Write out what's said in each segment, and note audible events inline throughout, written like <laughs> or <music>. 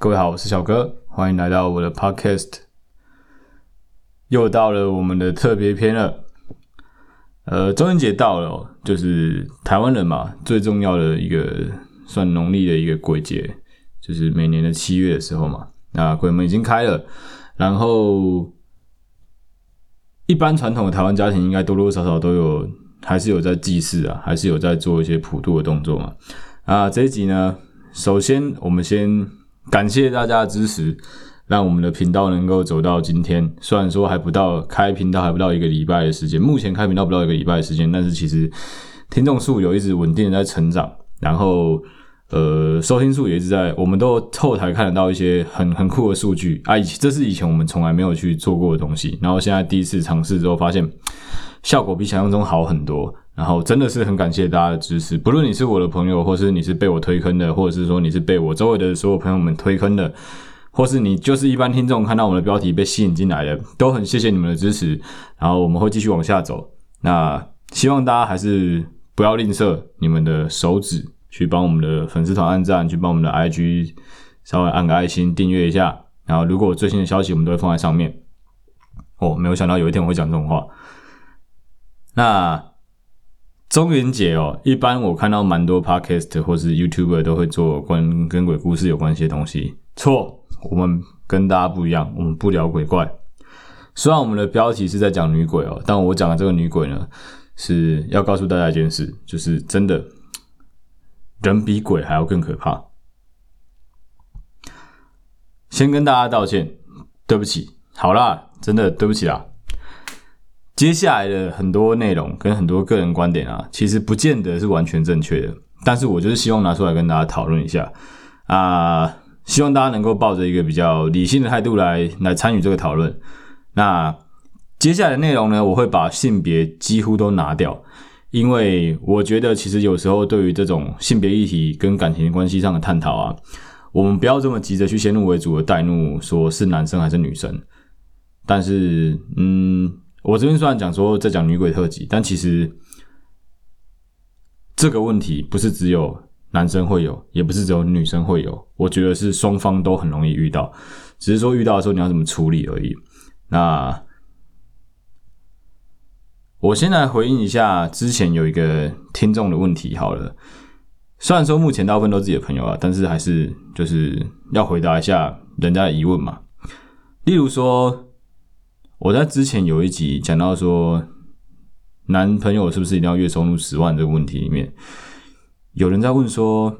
各位好，我是小哥，欢迎来到我的 podcast。又到了我们的特别篇了。呃，中元节到了，就是台湾人嘛，最重要的一个算农历的一个鬼节，就是每年的七月的时候嘛。那鬼门已经开了，然后一般传统的台湾家庭应该多多少少都有，还是有在祭祀啊，还是有在做一些普渡的动作嘛。啊，这一集呢，首先我们先感谢大家的支持，让我们的频道能够走到今天。虽然说还不到开频道还不到一个礼拜的时间，目前开频道不到一个礼拜的时间，但是其实听众数有一直稳定的在成长，然后呃收听数也一直在，我们都后台看得到一些很很酷的数据啊，以这是以前我们从来没有去做过的东西，然后现在第一次尝试之后发现效果比想象中好很多。然后真的是很感谢大家的支持，不论你是我的朋友，或是你是被我推坑的，或者是说你是被我周围的所有朋友们推坑的，或是你就是一般听众看到我们的标题被吸引进来的，都很谢谢你们的支持。然后我们会继续往下走。那希望大家还是不要吝啬你们的手指，去帮我们的粉丝团按赞，去帮我们的 IG 稍微按个爱心，订阅一下。然后如果有最新的消息，我们都会放在上面。哦，没有想到有一天我会讲这种话。那。中元节哦，一般我看到蛮多 podcast 或是 YouTuber 都会做关跟鬼故事有关系的东西。错，我们跟大家不一样，我们不聊鬼怪。虽然我们的标题是在讲女鬼哦，但我讲的这个女鬼呢，是要告诉大家一件事，就是真的，人比鬼还要更可怕。先跟大家道歉，对不起。好啦，真的对不起啦。接下来的很多内容跟很多个人观点啊，其实不见得是完全正确的，但是我就是希望拿出来跟大家讨论一下啊，希望大家能够抱着一个比较理性的态度来来参与这个讨论。那接下来的内容呢，我会把性别几乎都拿掉，因为我觉得其实有时候对于这种性别议题跟感情关系上的探讨啊，我们不要这么急着去先入为主的带入说是男生还是女生，但是嗯。我这边虽然讲说在讲女鬼特辑，但其实这个问题不是只有男生会有，也不是只有女生会有。我觉得是双方都很容易遇到，只是说遇到的时候你要怎么处理而已。那我先来回应一下之前有一个听众的问题好了。虽然说目前大部分都是自己的朋友啊，但是还是就是要回答一下人家的疑问嘛。例如说。我在之前有一集讲到说，男朋友是不是一定要月收入十万这个问题里面，有人在问说，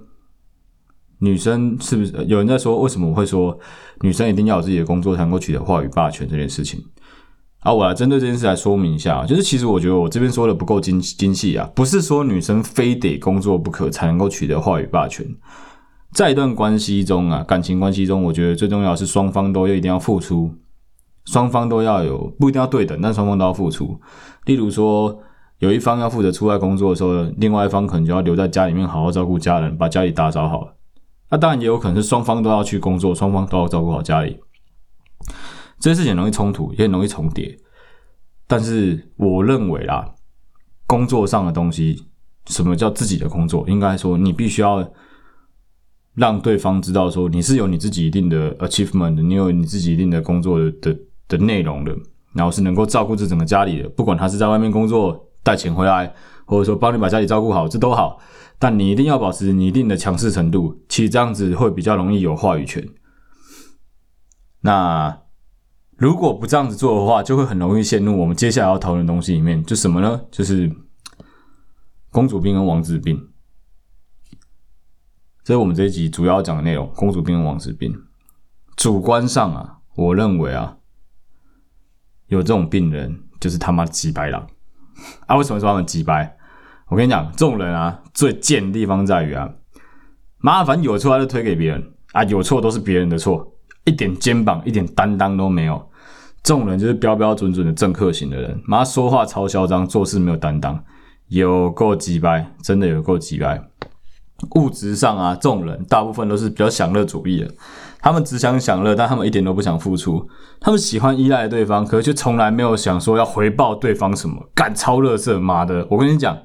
女生是不是？有人在说，为什么我会说女生一定要有自己的工作才能够取得话语霸权这件事情？啊，我来针对这件事来说明一下，就是其实我觉得我这边说的不够精精细啊，不是说女生非得工作不可才能够取得话语霸权，在一段关系中啊，感情关系中，我觉得最重要是双方都要一定要付出。双方都要有，不一定要对等，但双方都要付出。例如说，有一方要负责出外工作的时候，另外一方可能就要留在家里面好好照顾家人，把家里打扫好。那当然也有可能是双方都要去工作，双方都要照顾好家里。这些事情容易冲突，也很容易重叠。但是我认为啦，工作上的东西，什么叫自己的工作？应该说，你必须要让对方知道，说你是有你自己一定的 achievement，你有你自己一定的工作的的。内容的，然后是能够照顾这整个家里的，不管他是在外面工作带钱回来，或者说帮你把家里照顾好，这都好。但你一定要保持你一定的强势程度，其实这样子会比较容易有话语权。那如果不这样子做的话，就会很容易陷入我们接下来要讨论的东西里面，就什么呢？就是公主病跟王子病。这是我们这一集主要讲的内容：公主病跟王子病。主观上啊，我认为啊。有这种病人，就是他妈鸡掰狼啊！为什么说他们鸡掰？我跟你讲，这种人啊，最贱的地方在于啊，麻烦有错他就推给别人啊，有错都是别人的错，一点肩膀、一点担当都没有。这种人就是标标准准的政客型的人，妈说话超嚣张，做事没有担当，有够鸡掰，真的有够鸡掰。物质上啊，这种人大部分都是比较享乐主义的。他们只想享乐，但他们一点都不想付出。他们喜欢依赖对方，可是却从来没有想说要回报对方什么。干超乐色，妈的！我跟你讲，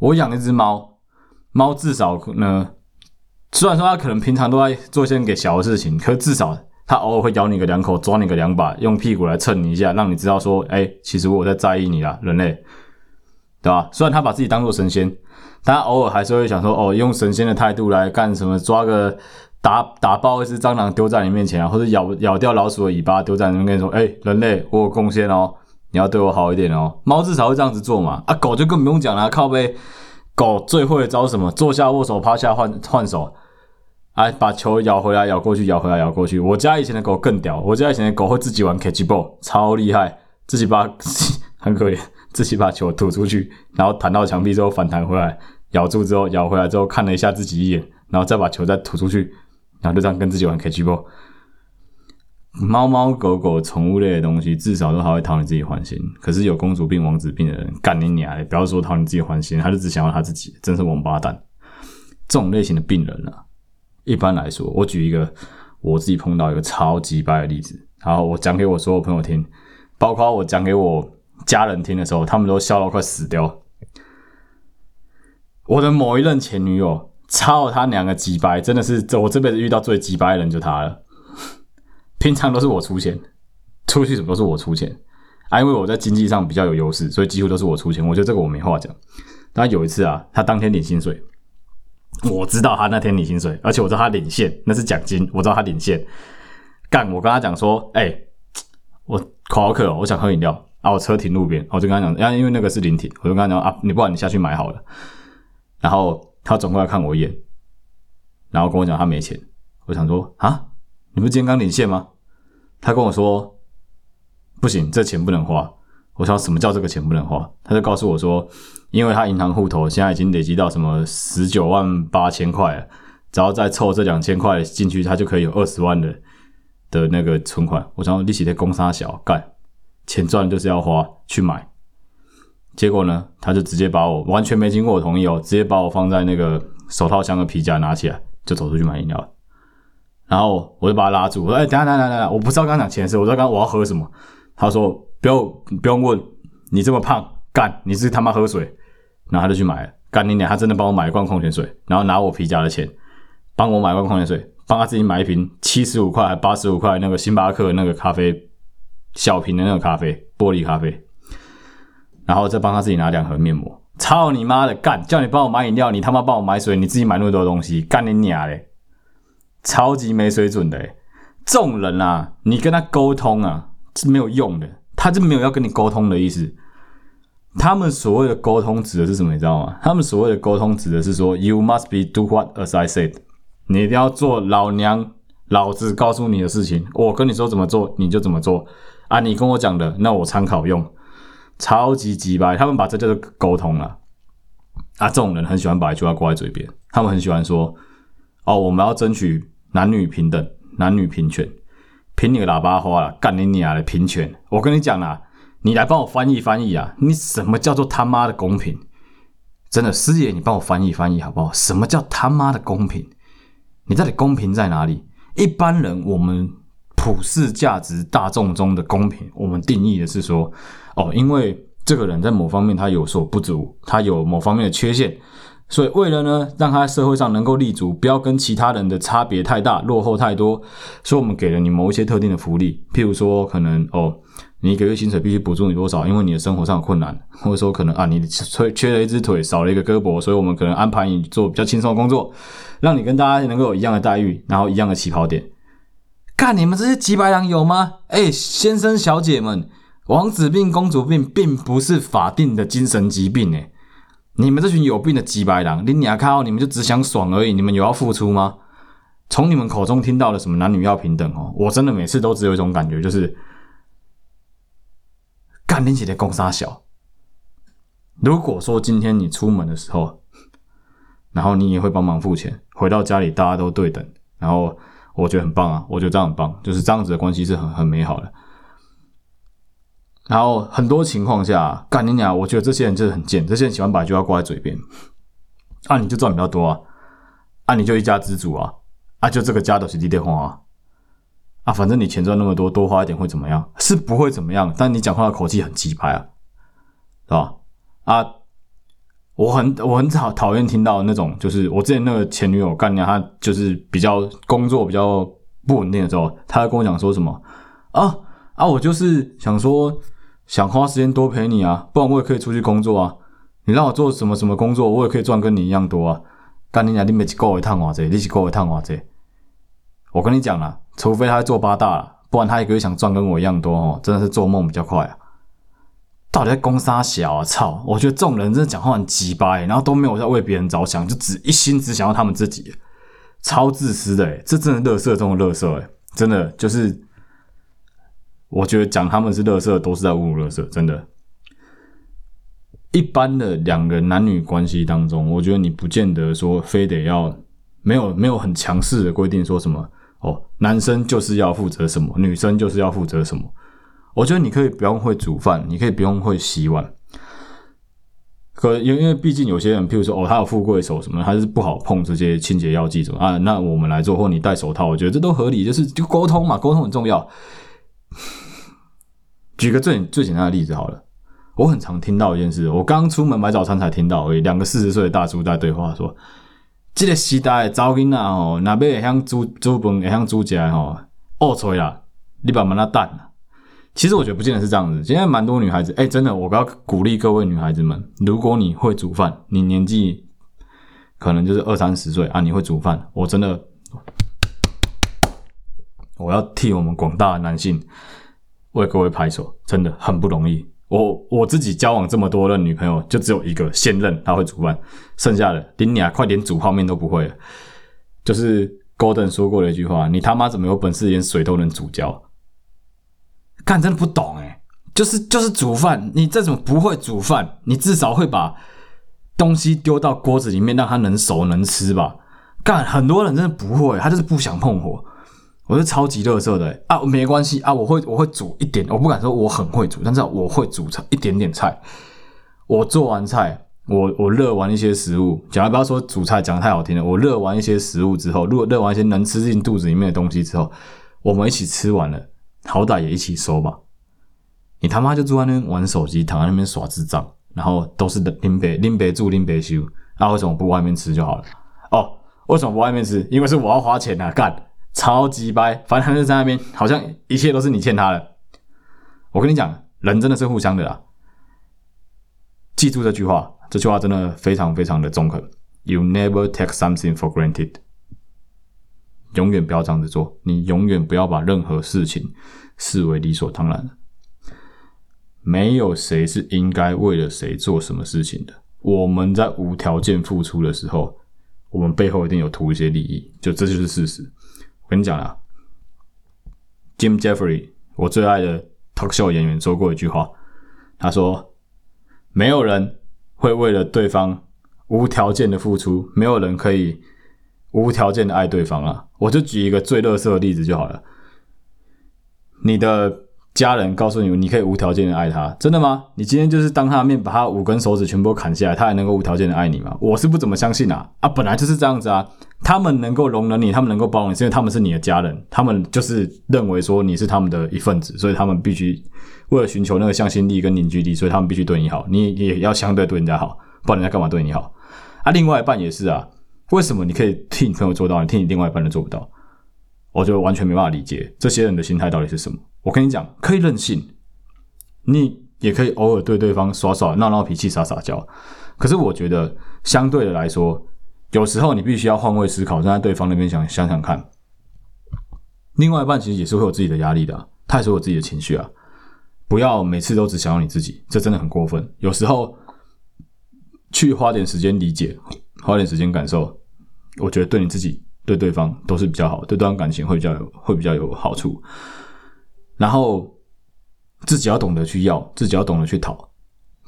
我养一只猫，猫至少呢虽然说它可能平常都在做一些给小的事情，可是至少它偶尔会咬你个两口，抓你个两把，用屁股来蹭你一下，让你知道说，哎、其实我在在意你啦，人类，对吧？虽然他把自己当做神仙，但偶尔还是会想说，哦，用神仙的态度来干什么？抓个打打爆一只蟑螂丢在你面前啊，或者咬咬掉老鼠的尾巴丢在你面前，说，哎、人类，我有贡献哦，你要对我好一点哦。猫至少会这样子做嘛，啊，狗就更不用讲了，靠北。狗最会招什么？坐下握手，趴下换换手，哎，把球咬回来，咬过去，咬回来，咬过去。我家以前的狗更屌，我家以前的狗会自己玩 catch ball，超厉害，自己把 <laughs> 很可怜，自己把球吐出去，然后弹到墙壁之后反弹回来，咬住之后咬回来之后看了一下自己一眼，然后再把球再吐出去，然后就这样跟自己玩 catch ball。猫猫狗狗宠物类的东西，至少都还会讨你自己欢心。可是有公主病、王子病的人，干你娘的！不要说讨你自己欢心，他就只想要他自己，真是王八蛋。这种类型的病人啊，一般来说，我举一个我自己碰到一个超级掰的例子，然后我讲给我所有朋友听，包括我讲给我家人听的时候，他们都笑到快死掉。我的某一任前女友，操他娘个鸡掰，真的是这我这辈子遇到最鸡掰的人就他了。平常都是我出钱，出去什么都是我出钱啊，因为我在经济上比较有优势，所以几乎都是我出钱。我觉得这个我没话讲。但有一次啊，他当天领薪水，我知道他那天领薪水，而且我知道他领现，那是奖金，我知道他领现。干，我跟他讲说，哎、欸，我口好渴，我想喝饮料啊，我车停路边，我就跟他讲，啊因为那个是临停，我就跟他讲啊，你不然你下去买好了。然后他转过来看我一眼，然后跟我讲他没钱，我想说啊。你不是今天刚领现吗？他跟我说不行，这钱不能花。我想什么叫这个钱不能花？他就告诉我说，因为他银行户头现在已经累积到什么十九万八千块了，只要再凑这两千块进去，他就可以有二十万的的那个存款。我想利息的公杀小干，钱赚就是要花去买。结果呢，他就直接把我完全没经过我同意哦，直接把我放在那个手套箱的皮夹拿起来，就走出去买饮料。然后我就把他拉住，我说：“哎、等下，等下，等下，我不知道跟他讲钱的事，我说刚我要喝什么。”他说：“不用，不用问，你这么胖，干，你是他妈喝水。”然后他就去买了，干你娘，他真的帮我买一罐矿泉水，然后拿我皮夹的钱帮我买罐矿泉水，帮他自己买一瓶七十五块还八十五块那个星巴克那个咖啡小瓶的那个咖啡玻璃咖啡，然后再帮他自己拿两盒面膜。操你妈的，干，叫你帮我买饮料，你他妈帮我买水，你自己买那么多东西，干你娘嘞！超级没水准的，诶这种人啊，你跟他沟通啊是没有用的，他就没有要跟你沟通的意思。他们所谓的沟通指的是什么？你知道吗？他们所谓的沟通指的是说，You must be do what as I said，你一定要做老娘老子告诉你的事情，我跟你说怎么做你就怎么做啊，你跟我讲的那我参考用，超级鸡掰，他们把这叫做沟通了啊，这种人很喜欢把一句话挂在嘴边，他们很喜欢说。哦，我们要争取男女平等、男女平权，凭你个喇叭花了，干你娘的平权！我跟你讲啊，你来帮我翻译翻译啊！你什么叫做他妈的公平？真的，师爷，你帮我翻译翻译好不好？什么叫他妈的公平？你到底公平在哪里？一般人，我们普世价值大众中的公平，我们定义的是说，哦，因为这个人在某方面他有所不足，他有某方面的缺陷。所以，为了呢，让他在社会上能够立足，不要跟其他人的差别太大、落后太多，所以我们给了你某一些特定的福利，譬如说，可能哦，你一个月薪水必须补助你多少，因为你的生活上有困难，或者说可能啊，你缺缺了一只腿，少了一个胳膊，所以我们可能安排你做比较轻松的工作，让你跟大家能够有一样的待遇，然后一样的起跑点。干，你们这些几百狼有吗？哎，先生小姐们，王子病、公主病并不是法定的精神疾病，哎。你们这群有病的鸡白狼，你俩靠你们就只想爽而已，你们有要付出吗？从你们口中听到了什么男女要平等哦，我真的每次都只有一种感觉，就是干拎起来公杀小。如果说今天你出门的时候，然后你也会帮忙付钱，回到家里大家都对等，然后我觉得很棒啊，我觉得这样很棒，就是这样子的关系是很很美好的。然后很多情况下，干你娘！我觉得这些人就是很贱，这些人喜欢把一句话挂在嘴边。啊，你就赚比较多啊，啊，你就一家之主啊，啊，就这个家都是你的花啊，啊，反正你钱赚那么多，多花一点会怎么样？是不会怎么样，但你讲话的口气很鸡掰啊，是吧？啊，我很我很讨讨厌听到那种，就是我之前那个前女友干娘，她就是比较工作比较不稳定的时候，她跟我讲说什么啊啊，我就是想说想花时间多陪你啊，不然我也可以出去工作啊，你让我做什么什么工作，我也可以赚跟你一样多啊。干娘，你每一个月赚偌济，你一个月赚偌济？我跟你讲啦，除非他做八大了，不然他一个月想赚跟我一样多哦，真的是做梦比较快啊！到底在攻杀小啊？操！我觉得这种人真的讲话很鸡巴，然后都没有在为别人着想，就只一心只想要他们自己，超自私的诶，这真的乐色中的乐色哎，真的就是，我觉得讲他们是乐色，都是在侮辱乐色，真的。一般的两个男女关系当中，我觉得你不见得说非得要没有没有很强势的规定，说什么。哦，男生就是要负责什么，女生就是要负责什么。我觉得你可以不用会煮饭，你可以不用会洗碗。可因因为毕竟有些人，譬如说哦，他有富贵手什么，他是不好碰这些清洁药剂什么啊。那我们来做，或你戴手套，我觉得这都合理，就是就沟通嘛，沟通很重要。举个最最简单的例子好了，我很常听到一件事，我刚出门买早餐才听到而已，两个四十岁的大叔在对话说。这个时代的查某囡仔吼，若要会晓煮煮饭，会晓煮食吼，学出来啦，你慢慢那等。其实我觉得不见得是这样子，现在蛮多女孩子，哎、真的，我要鼓励各位女孩子们，如果你会煮饭，你年纪可能就是二三十岁啊，你会煮饭，我真的，我要替我们广大男性为各位拍手，真的很不容易。我我自己交往这么多的女朋友，就只有一个现任她会煮饭，剩下的连你啊，快点煮泡面都不会了。就是 Golden 说过的一句话：“你他妈怎么有本事连水都能煮焦？”干真的不懂诶，就是就是煮饭，你再怎么不会煮饭，你至少会把东西丢到锅子里面，让它能熟能吃吧？干很多人真的不会，他就是不想碰火。我是超级乐色的、啊，没关系啊，我会我会煮一点，我不敢说我很会煮，但是我会煮菜一点点菜。我做完菜，我我热完一些食物，讲来不要说煮菜讲的太好听了，我热完一些食物之后，如果热完一些能吃进肚子里面的东西之后，我们一起吃完了，好歹也一起收吧。你他妈就坐在那边玩手机，躺在那边耍智障，然后都是拎杯拎杯住拎杯修，那、为什么不外面吃就好了？哦，为什么不外面吃？因为是我要花钱啊，干。超级掰，反正他就在那边，好像一切都是你欠他的。我跟你讲，人真的是互相的啦。记住这句话，这句话真的非常非常的中肯。You never take something for granted。永远不要这样子做，你永远不要把任何事情视为理所当然的。没有谁是应该为了谁做什么事情的。我们在无条件付出的时候，我们背后一定有图一些利益，就这就是事实。我跟你讲啦，Jim Jeffrey，我最爱的 talk show 演员说过一句话，他说：“没有人会为了对方无条件的付出，没有人可以无条件的爱对方啊。”我就举一个最乐色的例子就好了，你的。家人告诉你，你可以无条件的爱他，真的吗？你今天就是当他的面把他五根手指全部砍下来，他还能够无条件的爱你吗？我是不怎么相信啊！啊，本来就是这样子啊。他们能够容忍你，他们能够包容你，是因为他们是你的家人，他们就是认为说你是他们的一份子，所以他们必须为了寻求那个向心力跟凝聚力，所以他们必须对你好，你也要相对对人家好，不然人家干嘛对你好？啊，另外一半也是啊，为什么你可以替你朋友做到，你替你另外一半都做不到？我就完全没办法理解这些人的心态到底是什么。我跟你讲，可以任性，你也可以偶尔对对方耍耍闹闹脾气、撒撒娇。可是我觉得，相对的来说，有时候你必须要换位思考，站在对方那边想想想看。另外一半其实也是会有自己的压力的，他也是有自己的情绪啊。不要每次都只想要你自己，这真的很过分。有时候去花点时间理解，花点时间感受，我觉得对你自己、对对方都是比较好，对这段感情会比较有会比较有好处。然后自己要懂得去要，自己要懂得去讨，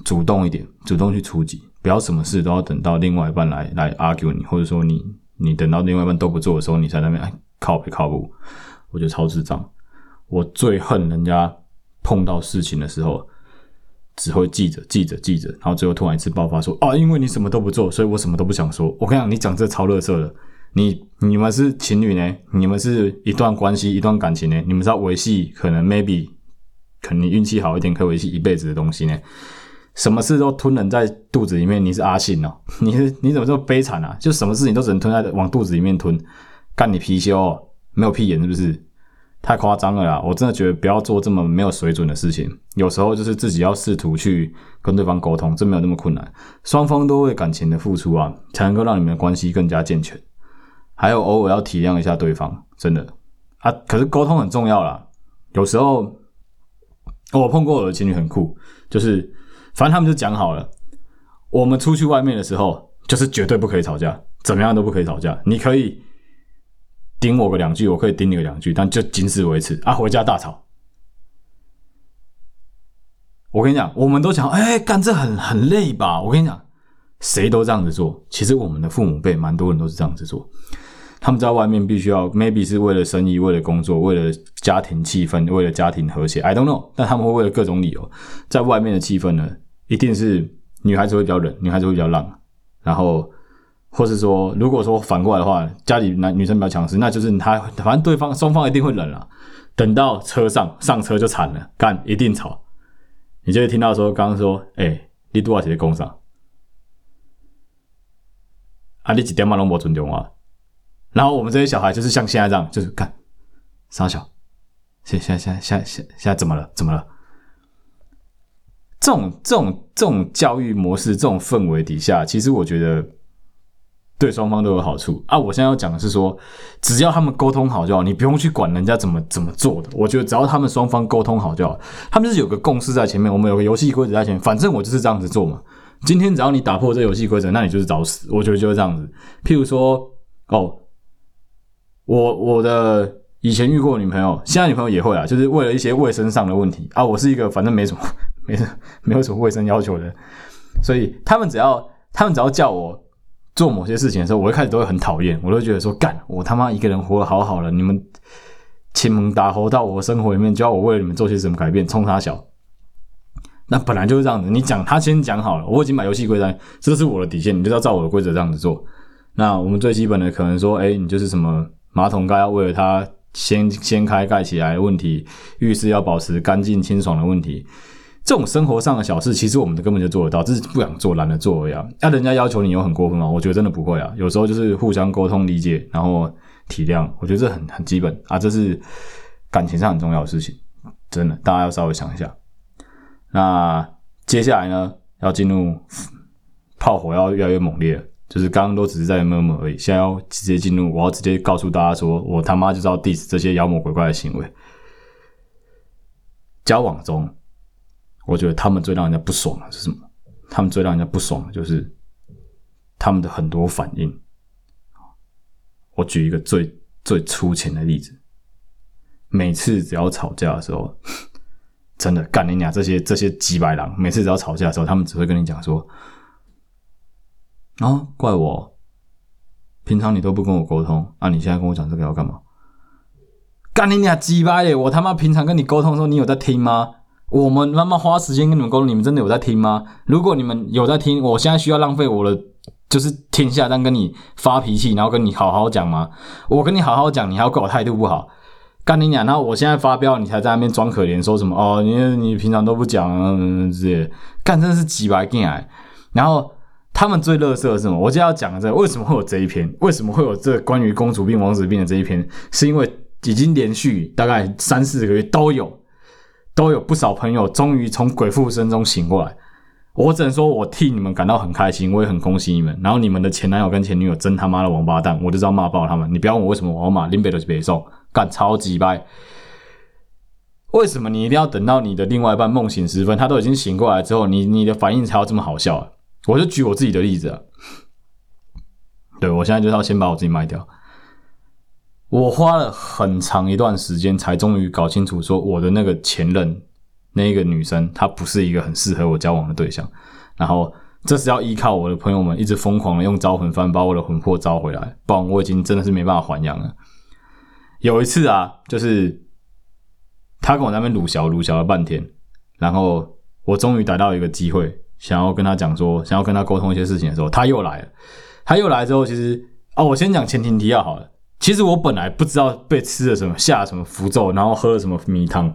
主动一点，主动去出击，不要什么事都要等到另外一半来来 argue 你，或者说你你等到另外一半都不做的时候，你在那边哎靠北靠北，我觉得超智障。我最恨人家碰到事情的时候，只会记着记着记着，然后最后突然一次爆发说啊，因为你什么都不做，所以我什么都不想说。我跟你讲，你讲这超垃圾的。你你们是情侣呢？你们是一段关系、一段感情呢？你们是要维系，可能 maybe 可能运气好一点，可以维系一辈子的东西呢？什么事都吞忍在肚子里面，你是阿信哦？<laughs> 你是你怎么这么悲惨啊？就什么事情都只能吞在往肚子里面吞，干你貔貅哦，没有屁眼是不是？太夸张了啦！我真的觉得不要做这么没有水准的事情。有时候就是自己要试图去跟对方沟通，这没有那么困难。双方都为感情的付出啊，才能够让你们的关系更加健全。还有偶尔要体谅一下对方，真的啊。可是沟通很重要啦。有时候我碰过我的情侣很酷，就是反正他们就讲好了，我们出去外面的时候就是绝对不可以吵架，怎么样都不可以吵架。你可以。顶我个两句，我可以顶你个两句，但就仅此为此啊！回家大吵。我跟你讲，我们都讲，哎、欸，干这很很累吧？我跟你讲，谁都这样子做。其实我们的父母辈，蛮多人都是这样子做。他们在外面必须要，maybe 是为了生意，为了工作，为了家庭气氛，为了家庭和谐。I don't know，但他们会为了各种理由，在外面的气氛呢，一定是女孩子会比较冷，女孩子会比较浪，然后。或是说，如果说反过来的话，家里男女生比较强势，那就是他反正对方双方一定会冷了。等到车上上车就惨了，干一定吵。你就会听到说，刚刚说，哎、欸，你多少钱的工伤？啊，你几点嘛拢无尊重我？然后我们这些小孩就是像现在这样，就是看傻小，现现现现现现在怎么了？怎么了？这种这种这种教育模式，这种氛围底下，其实我觉得。对双方都有好处啊！我现在要讲的是说，只要他们沟通好就好，你不用去管人家怎么怎么做的。我觉得只要他们双方沟通好就好，他们是有个共识在前面，我们有个游戏规则在前面，反正我就是这样子做嘛。今天只要你打破这游戏规则，那你就是找死。我觉得就是这样子。譬如说，哦，我我的以前遇过女朋友，现在女朋友也会啊，就是为了一些卫生上的问题啊。我是一个反正没什么没什没有什么卫生要求的，所以他们只要他们只要叫我。做某些事情的时候，我一开始都会很讨厌，我都觉得说干，我他妈一个人活得好好的，你们亲门打猴到我生活里面，就要我为了你们做些什么改变，冲他小。那本来就是这样子，你讲他先讲好了，我已经把游戏规则，这是我的底线，你就要照我的规则这样子做。那我们最基本的可能说，哎、你就是什么马桶盖要为了它掀掀开盖起来的问题，浴室要保持干净清爽的问题。这种生活上的小事，其实我们根本就做得到，只是不想做、懒得做而已啊。那人家要求你有很过分吗？我觉得真的不会啊。有时候就是互相沟通、理解，然后体谅，我觉得这很很基本啊。这是感情上很重要的事情，真的，大家要稍微想一下。那接下来呢，要进入炮火要越来越猛烈，就是刚刚都只是在摸摸而已，现在要直接进入，我要直接告诉大家说，我他妈就知道 diss 这些妖魔鬼怪的行为，交往中。我觉得他们最让人家不爽的是什么？他们最让人家不爽的就是他们的很多反应。我举一个最最粗浅的例子，每次只要吵架的时候，真的干你俩这些这些几百狼，每次只要吵架的时候，他们只会跟你讲说：“啊，怪我，平常你都不跟我沟通，啊，你现在跟我讲这个要干嘛？干你俩几百耶！我他妈平常跟你沟通的时候，你有在听吗？”我们慢慢花时间跟你们沟通，你们真的有在听吗？如果你们有在听，我现在需要浪费我的就是天下，这样跟你发脾气，然后跟你好好讲吗？我跟你好好讲，你还要怪我态度不好，干你娘！然后我现在发飙，你才在那边装可怜，说什么哦？你你平常都不讲啊，这些干真是几百件哎。然后他们最乐色是什么？我就要讲这，为什么会有这一篇？为什么会有这关于公主病、王子病的这一篇？是因为已经连续大概三四个月都有。都有不少朋友终于从鬼附身中醒过来，我只能说，我替你们感到很开心，我也很恭喜你们。然后你们的前男友跟前女友真他妈的王八蛋，我就知道骂爆他们。你不要问我为什么我要骂，林北都是北宋干超级掰。为什么你一定要等到你的另外一半梦醒时分，他都已经醒过来之后，你你的反应才要这么好笑啊？我就举我自己的例子啊，对，我现在就是要先把我自己卖掉。我花了很长一段时间，才终于搞清楚，说我的那个前任，那个女生，她不是一个很适合我交往的对象。然后，这是要依靠我的朋友们一直疯狂的用招魂幡把我的魂魄招回来，不然我已经真的是没办法还阳了。有一次啊，就是他跟我那边鲁小鲁小了半天，然后我终于逮到一个机会，想要跟他讲说，想要跟他沟通一些事情的时候，他又来了。他又来之后，其实哦，我先讲前情提要好了。其实我本来不知道被吃了什么下了什么符咒，然后喝了什么迷汤。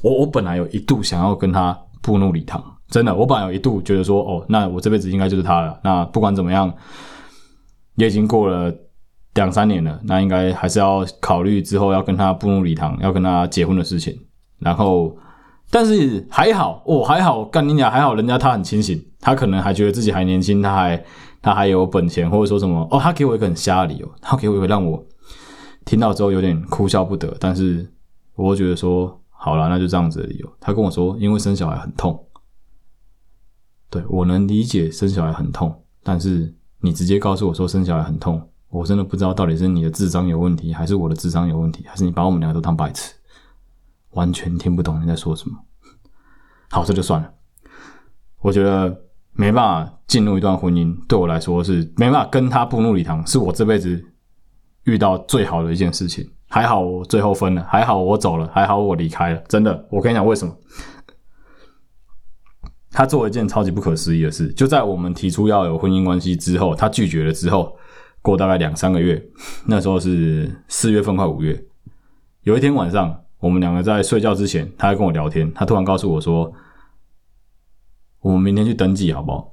我我本来有一度想要跟他步入礼堂。真的，我本来有一度觉得说，哦，那我这辈子应该就是他了。那不管怎么样，也已经过了两三年了，那应该还是要考虑之后要跟他步入礼堂，要跟他结婚的事情。然后，但是还好，哦，还好，干你俩还好，人家他很清醒，他可能还觉得自己还年轻，他还他还有本钱，或者说什么，哦，他给我一个很瞎的理由，他给我一个让我听到之后有点哭笑不得，但是我觉得说，好了，那就这样子的理由。他跟我说，因为生小孩很痛。对，我能理解生小孩很痛，但是你直接告诉我说生小孩很痛，我真的不知道到底是你的智商有问题，还是我的智商有问题，还是你把我们两个都当白痴，完全听不懂你在说什么。好，这就算了。我觉得没办法进入一段婚姻，对我来说是没办法跟他步入礼堂，是我这辈子遇到最好的一件事情。还好我最后分了，还好我走了，还好我离开了。真的，我跟你讲为什么？他做了一件超级不可思议的事，就在我们提出要有婚姻关系之后，他拒绝了之后，过大概两三个月，那时候是四月份快五月，有一天晚上，我们两个在睡觉之前，他还跟我聊天，他突然告诉我说：“我们明天去登记好不好？”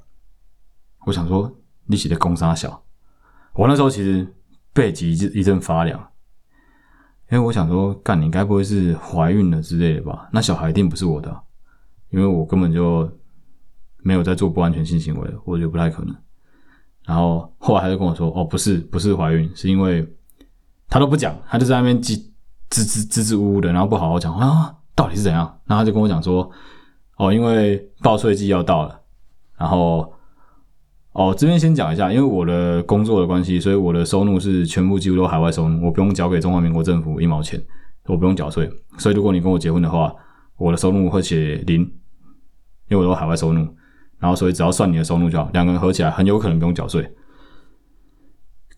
我想说，利息的公杀小，我那时候其实背脊一阵一阵发凉，因为我想说，干你该不会是怀孕了之类的吧？那小孩一定不是我的，因为我根本就。没有在做不安全性行为，我觉得不太可能。然后后来他就跟我说：“哦，不是，不是怀孕，是因为他都不讲，他就在那边叽支支支支吾吾的，然后不好好讲啊，到底是怎样？”然后他就跟我讲说：“哦，因为报税季要到了，然后哦这边先讲一下，因为我的工作的关系，所以我的收入是全部几乎都海外收入，我不用缴给中华民国政府一毛钱，我不用缴税。所以如果你跟我结婚的话，我的收入会写零，因为我都海外收入。”然后，所以只要算你的收入就好，两个人合起来很有可能不用缴税。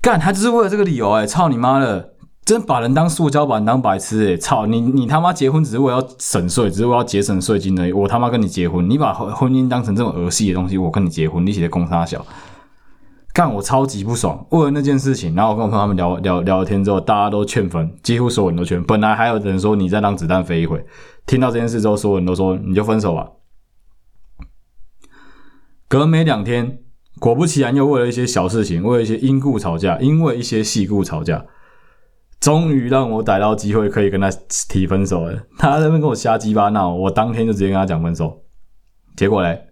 干，他只是为了这个理由哎、操你妈的，真把人当塑胶，把人当白痴哎、操你你他妈结婚只是为了省税，只是为了节省税金而已。我他妈跟你结婚，你把婚姻当成这种儿戏的东西，我跟你结婚，你写的公差小，干我超级不爽。为了那件事情，然后我跟我朋友他们聊聊聊天之后，大家都劝分，几乎所有人都劝。本来还有人说你再让子弹飞一回，听到这件事之后，所有人都说你就分手吧。隔没两天，果不其然，又为了一些小事情，为了一些因故吵架，因为一些细故吵架，终于让我逮到机会可以跟他提分手了。他在那边跟我瞎鸡巴闹，我当天就直接跟他讲分手。结果嘞，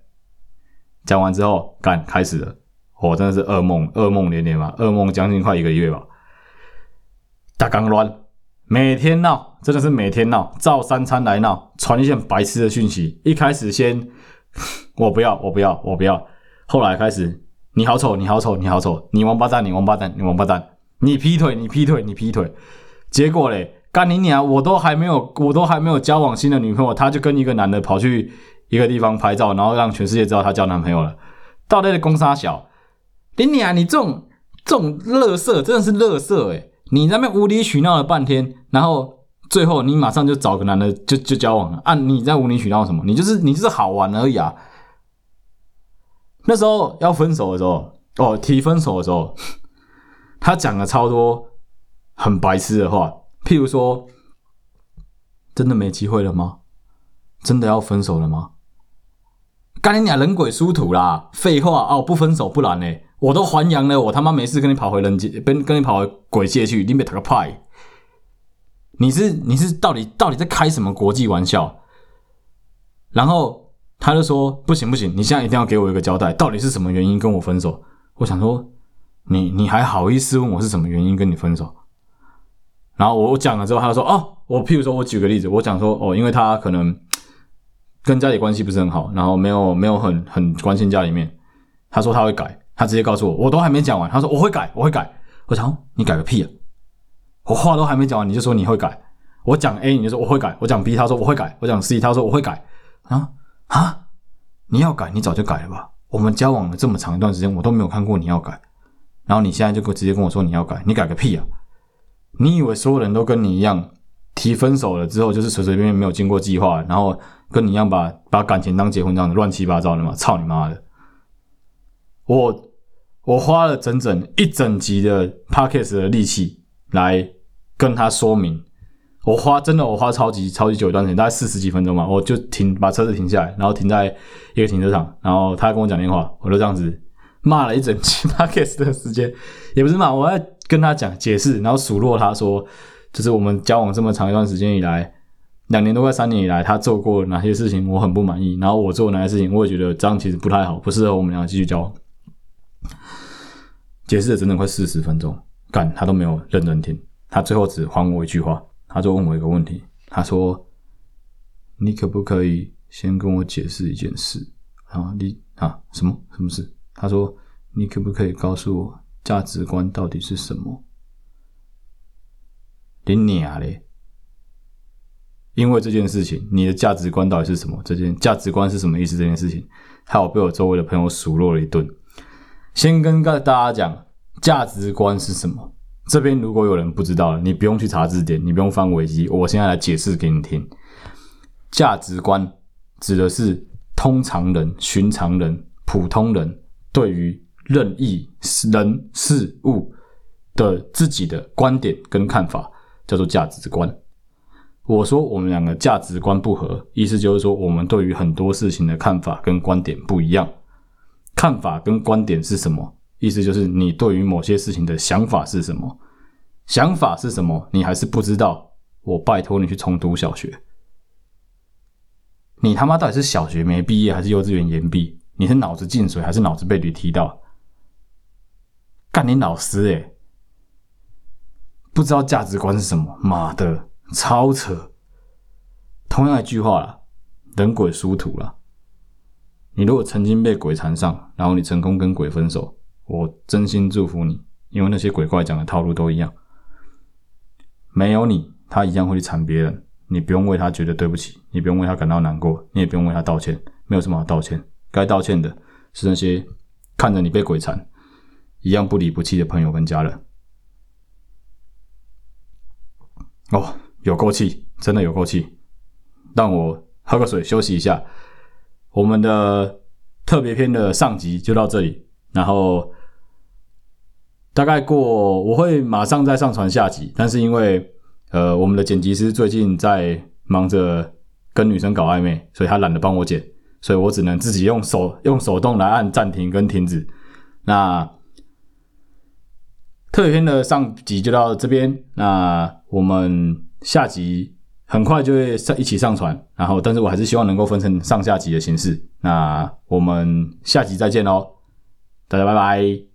讲完之后，干开始了，我真的是噩梦，噩梦连连嘛，噩梦将近快一个月吧。大刚乱，每天闹，真的是每天闹，照三餐来闹，传一些白痴的讯息。一开始先。我不要，我不要，我不要。后来开始，你好丑，你好丑，你好丑，你王八蛋，你王八蛋，你王八蛋，你劈腿，你劈腿，你劈腿。结果嘞，干你娘！我都还没有，我都还没有交往新的女朋友，他就跟一个男的跑去一个地方拍照，然后让全世界知道他交男朋友了。到底的公杀小，你娘！你这种这种乐色真的是乐色诶，你在那边无理取闹了半天，然后。最后，你马上就找个男的就就交往了啊！你在无理取闹什么？你就是你就是好玩而已啊！那时候要分手的时候，哦，提分手的时候，他讲了超多很白痴的话，譬如说，真的没机会了吗？真的要分手了吗？干你俩人鬼殊途啦！废话哦，不分手不然呢？我都还阳了，我他妈没事跟你跑回人界，跟跟你跑回鬼界去，你别打个派！你是你是到底到底在开什么国际玩笑？然后他就说不行不行，你现在一定要给我一个交代，到底是什么原因跟我分手？我想说，你你还好意思问我是什么原因跟你分手？然后我讲了之后，他就说哦，我譬如说我举个例子，我讲说哦，因为他可能跟家里关系不是很好，然后没有没有很很关心家里面。他说他会改，他直接告诉我，我都还没讲完，他说我会改，我会改。我想你改个屁啊！我话都还没讲完，你就说你会改。我讲 A，你就说我会改。我讲 B，他说我会改。我讲 C，他说我会改。啊啊！你要改，你早就改了吧？我们交往了这么长一段时间，我都没有看过你要改。然后你现在就直接跟我说你要改，你改个屁啊！你以为所有人都跟你一样提分手了之后就是随随便便没有经过计划，然后跟你一样把把感情当结婚这样的乱七八糟的吗？操你妈的！我我花了整整一整集的 Podcast 的力气。来跟他说明我花真的我花超级超级久一段时间，大概四十几分钟吧，我就停把车子停下来，然后停在一个停车场，然后他跟我讲电话，我就这样子骂了一整期 podcast 的时间，也不是骂，我在跟他讲解释，然后数落他说，就是我们交往这么长一段时间以来，两年多快三年以来，他做过哪些事情我很不满意，然后我做哪些事情我也觉得这样其实不太好，不适合我们两个继续交往。解释了整整快四十分钟，干他都没有认真听，他最后只还我一句话。他就问我一个问题，他说：“你可不可以先跟我解释一件事啊？你啊，什么什么事？”他说：“你可不可以告诉我价值观到底是什么？”你娘嘞！因为这件事情，你的价值观到底是什么？这件价值观是什么意思？这件事情，还有被我周围的朋友数落了一顿。先跟大家讲，价值观是什么？这边如果有人不知道了，你不用去查字典，你不用翻维基，我现在来解释给你听。价值观指的是通常人、寻常人、普通人对于任意人事物的自己的观点跟看法，叫做价值观。我说我们两个价值观不合，意思就是说我们对于很多事情的看法跟观点不一样。看法跟观点是什么？意思就是你对于某些事情的想法是什么？想法是什么？你还是不知道？我拜托你去重读小学。你他妈到底是小学没毕业，还是幼稚园延毕？你是脑子进水，还是脑子被驴踢到？干你老师诶、欸、不知道价值观是什么？妈的，超扯！同样一句话啦，人鬼殊途啦。你如果曾经被鬼缠上，然后你成功跟鬼分手。我真心祝福你，因为那些鬼怪讲的套路都一样，没有你，他一样会去缠别人。你不用为他觉得对不起，你不用为他感到难过，你也不用为他道歉，没有什么好道歉。该道歉的是那些看着你被鬼缠，一样不离不弃的朋友跟家人。哦，有够气，真的有够气。让我喝个水休息一下。我们的特别篇的上集就到这里。然后大概过，我会马上再上传下集，但是因为呃我们的剪辑师最近在忙着跟女生搞暧昧，所以他懒得帮我剪，所以我只能自己用手用手动来按暂停跟停止。那特别篇的上集就到这边，那我们下集很快就会上一起上传，然后但是我还是希望能够分成上下集的形式。那我们下集再见喽。大家拜拜。